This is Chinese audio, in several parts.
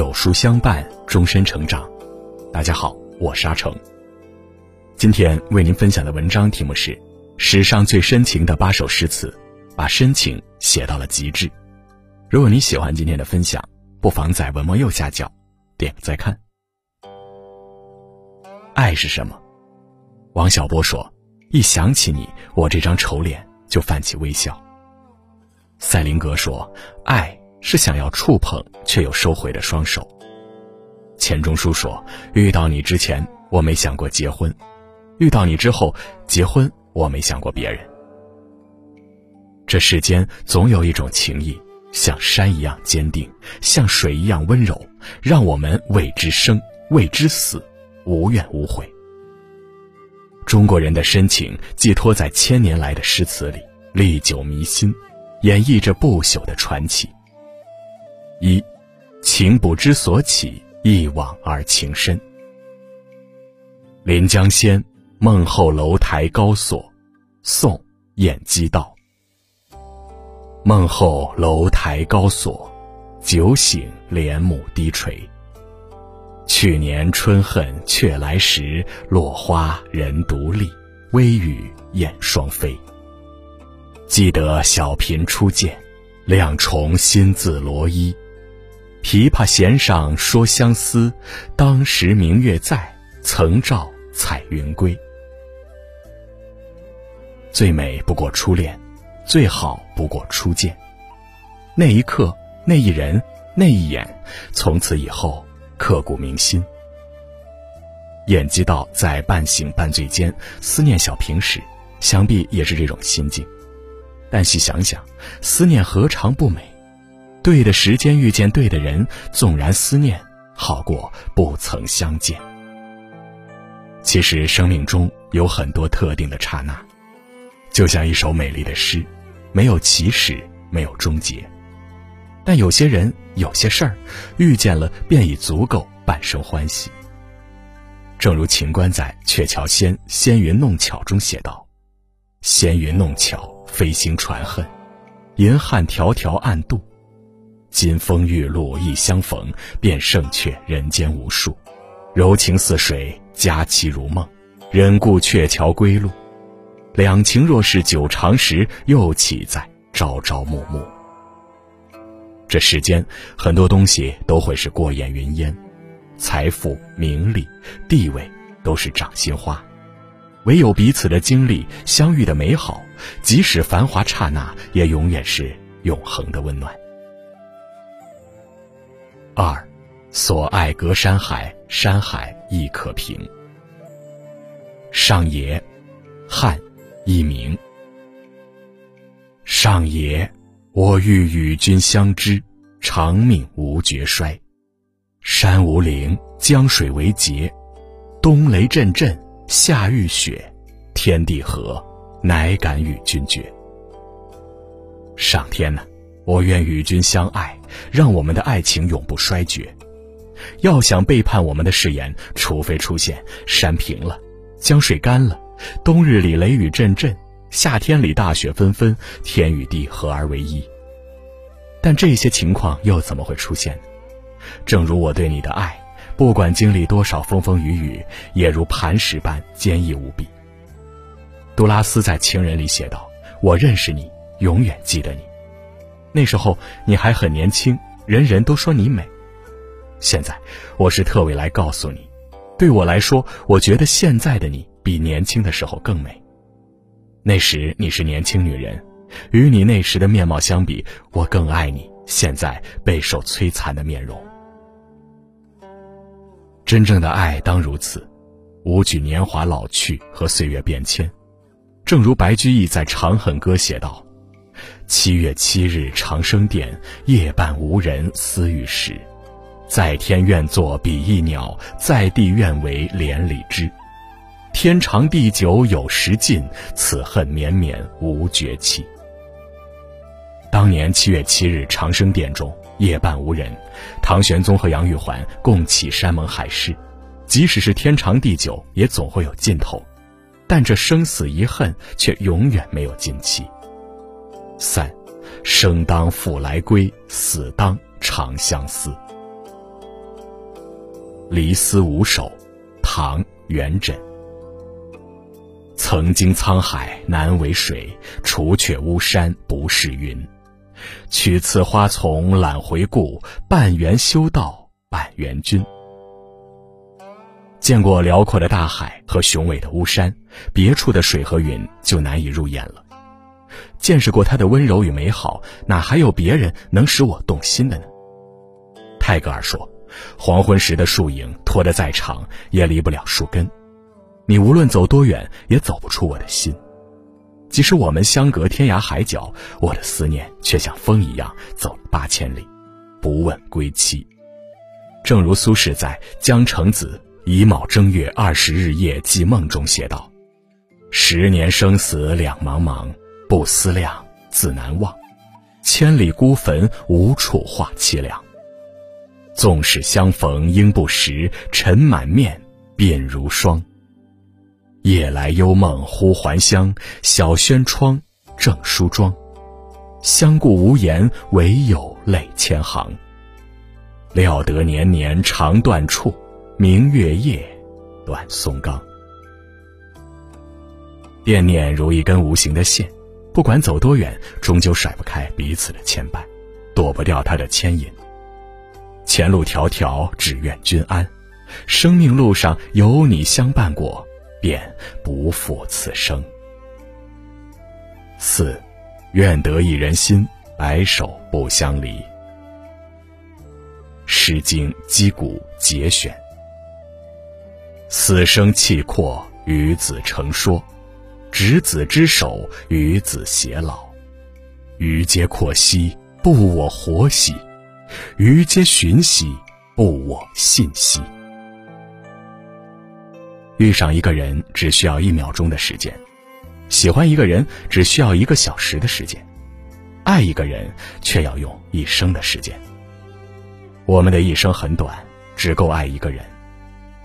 有书相伴，终身成长。大家好，我是阿成。今天为您分享的文章题目是《史上最深情的八首诗词》，把深情写到了极致。如果你喜欢今天的分享，不妨在文末右下角点个再看。爱是什么？王小波说：“一想起你，我这张丑脸就泛起微笑。”赛林格说：“爱是想要触碰却又收回的双手。”钱钟书说：“遇到你之前，我没想过结婚；遇到你之后，结婚我没想过别人。”这世间总有一种情谊，像山一样坚定，像水一样温柔，让我们为之生，为之死，无怨无悔。中国人的深情寄托在千年来的诗词里，历久弥新。演绎着不朽的传奇。一，情不知所起，一往而情深。《临江仙·梦后楼台高锁》，宋·晏几道。梦后楼台高锁，酒醒帘幕低垂。去年春恨却来时，落花人独立，微雨燕双飞。记得小嫔初见，两重新自罗衣。琵琶弦上说相思，当时明月在，曾照彩云归。最美不过初恋，最好不过初见。那一刻，那一人，那一眼，从此以后刻骨铭心。演技到在半醒半醉间思念小平时，想必也是这种心境。但细想想，思念何尝不美？对的时间遇见对的人，纵然思念，好过不曾相见。其实生命中有很多特定的刹那，就像一首美丽的诗，没有起始，没有终结。但有些人，有些事儿，遇见了便已足够半生欢喜。正如秦观在《鹊桥仙·仙云弄巧》中写道：“仙云弄巧。”飞星传恨，银汉迢迢暗度。金风玉露一相逢，便胜却人间无数。柔情似水，佳期如梦。忍顾鹊桥归路，两情若是久长时，又岂在朝朝暮暮？这世间很多东西都会是过眼云烟，财富、名利、地位都是掌心花。唯有彼此的经历、相遇的美好，即使繁华刹那，也永远是永恒的温暖。二，所爱隔山海，山海亦可平。上野，汉，佚名。上野，我欲与君相知，长命无绝衰。山无陵，江水为竭，冬雷阵阵。夏雨雪，天地合，乃敢与君绝。上天呐，我愿与君相爱，让我们的爱情永不衰绝。要想背叛我们的誓言，除非出现山平了，江水干了，冬日里雷雨阵阵，夏天里大雪纷纷，天与地合而为一。但这些情况又怎么会出现呢？正如我对你的爱。不管经历多少风风雨雨，也如磐石般坚毅无比。杜拉斯在《情人》里写道：“我认识你，永远记得你。那时候你还很年轻，人人都说你美。现在，我是特为来告诉你，对我来说，我觉得现在的你比年轻的时候更美。那时你是年轻女人，与你那时的面貌相比，我更爱你现在备受摧残的面容。”真正的爱当如此，无惧年华老去和岁月变迁。正如白居易在《长恨歌》写道：“七月七日长生殿，夜半无人私语时。在天愿作比翼鸟，在地愿为连理枝。天长地久有时尽，此恨绵绵无绝期。”当年七月七日长生殿中。夜半无人，唐玄宗和杨玉环共起山盟海誓，即使是天长地久，也总会有尽头，但这生死一恨却永远没有尽期。三，生当复来归，死当长相思。离思无首，唐·元稹。曾经沧海难为水，除却巫山不是云。取次花丛懒回顾，半缘修道半缘君。见过辽阔的大海和雄伟的巫山，别处的水和云就难以入眼了。见识过他的温柔与美好，哪还有别人能使我动心的呢？泰戈尔说。黄昏时的树影拖得再长，也离不了树根。你无论走多远，也走不出我的心。即使我们相隔天涯海角，我的思念却像风一样走了八千里，不问归期。正如苏轼在《江城子·乙卯正月二十日夜寄梦》中写道：“十年生死两茫茫，不思量，自难忘。千里孤坟，无处话凄凉。”纵使相逢应不识，尘满面，鬓如霜。夜来幽梦忽还乡，小轩窗，正梳妆。相顾无言，唯有泪千行。料得年年肠断处，明月夜，断松冈。惦念如一根无形的线，不管走多远，终究甩不开彼此的牵绊，躲不掉他的牵引。前路迢迢，只愿君安。生命路上有你相伴过，便不负此生。四，愿得一人心，白首不相离。《诗经·击鼓·节选》：死生契阔，与子成说；执子之手，与子偕老。余皆阔兮，不我活兮。余皆寻兮，不我信兮。遇上一个人只需要一秒钟的时间，喜欢一个人只需要一个小时的时间，爱一个人却要用一生的时间。我们的一生很短，只够爱一个人。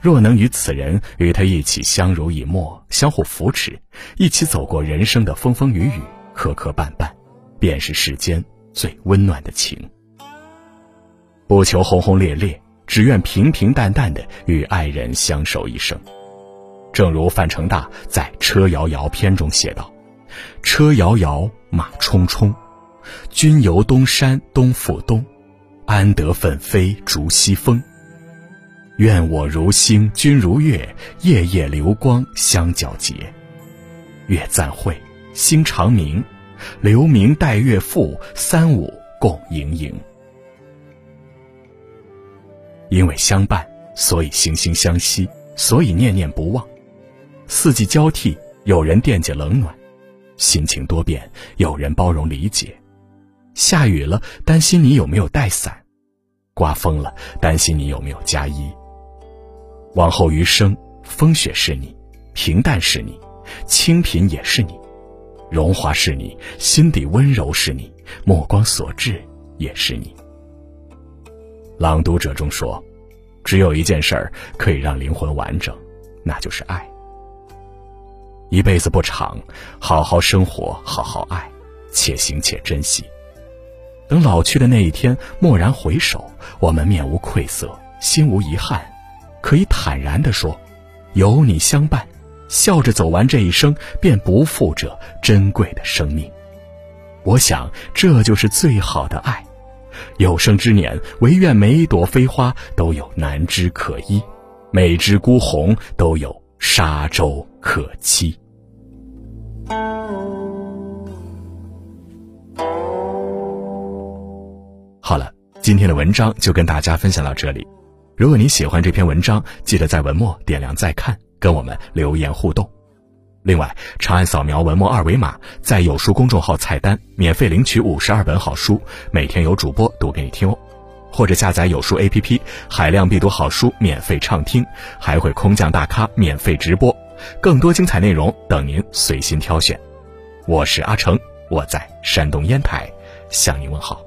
若能与此人与他一起相濡以沫，相互扶持，一起走过人生的风风雨雨、磕磕绊绊，便是世间最温暖的情。不求轰轰烈烈，只愿平平淡淡的与爱人相守一生。正如范成大在《车遥遥》篇中写道：“车遥遥，马冲冲，君游东山东复东，安得奋飞逐西风？愿我如星，君如月，夜夜流光相皎洁。月暂晦，星长明，留明待月复，三五共盈盈。”因为相伴，所以惺惺相惜，所以念念不忘。四季交替，有人惦记冷暖；心情多变，有人包容理解。下雨了，担心你有没有带伞；刮风了，担心你有没有加衣。往后余生，风雪是你，平淡是你，清贫也是你，荣华是你，心底温柔是你，目光所至也是你。朗读者中说：“只有一件事儿可以让灵魂完整，那就是爱。一辈子不长，好好生活，好好爱，且行且珍惜。等老去的那一天，蓦然回首，我们面无愧色，心无遗憾，可以坦然地说：有你相伴，笑着走完这一生，便不负这珍贵的生命。我想，这就是最好的爱。”有生之年，唯愿每一朵飞花都有南枝可依，每只孤鸿都有沙洲可栖。好了，今天的文章就跟大家分享到这里。如果你喜欢这篇文章，记得在文末点亮再看，跟我们留言互动。另外，长按扫描文末二维码，在有书公众号菜单免费领取五十二本好书，每天有主播读给你听哦。或者下载有书 APP，海量必读好书免费畅听，还会空降大咖免费直播，更多精彩内容等您随心挑选。我是阿成，我在山东烟台向您问好。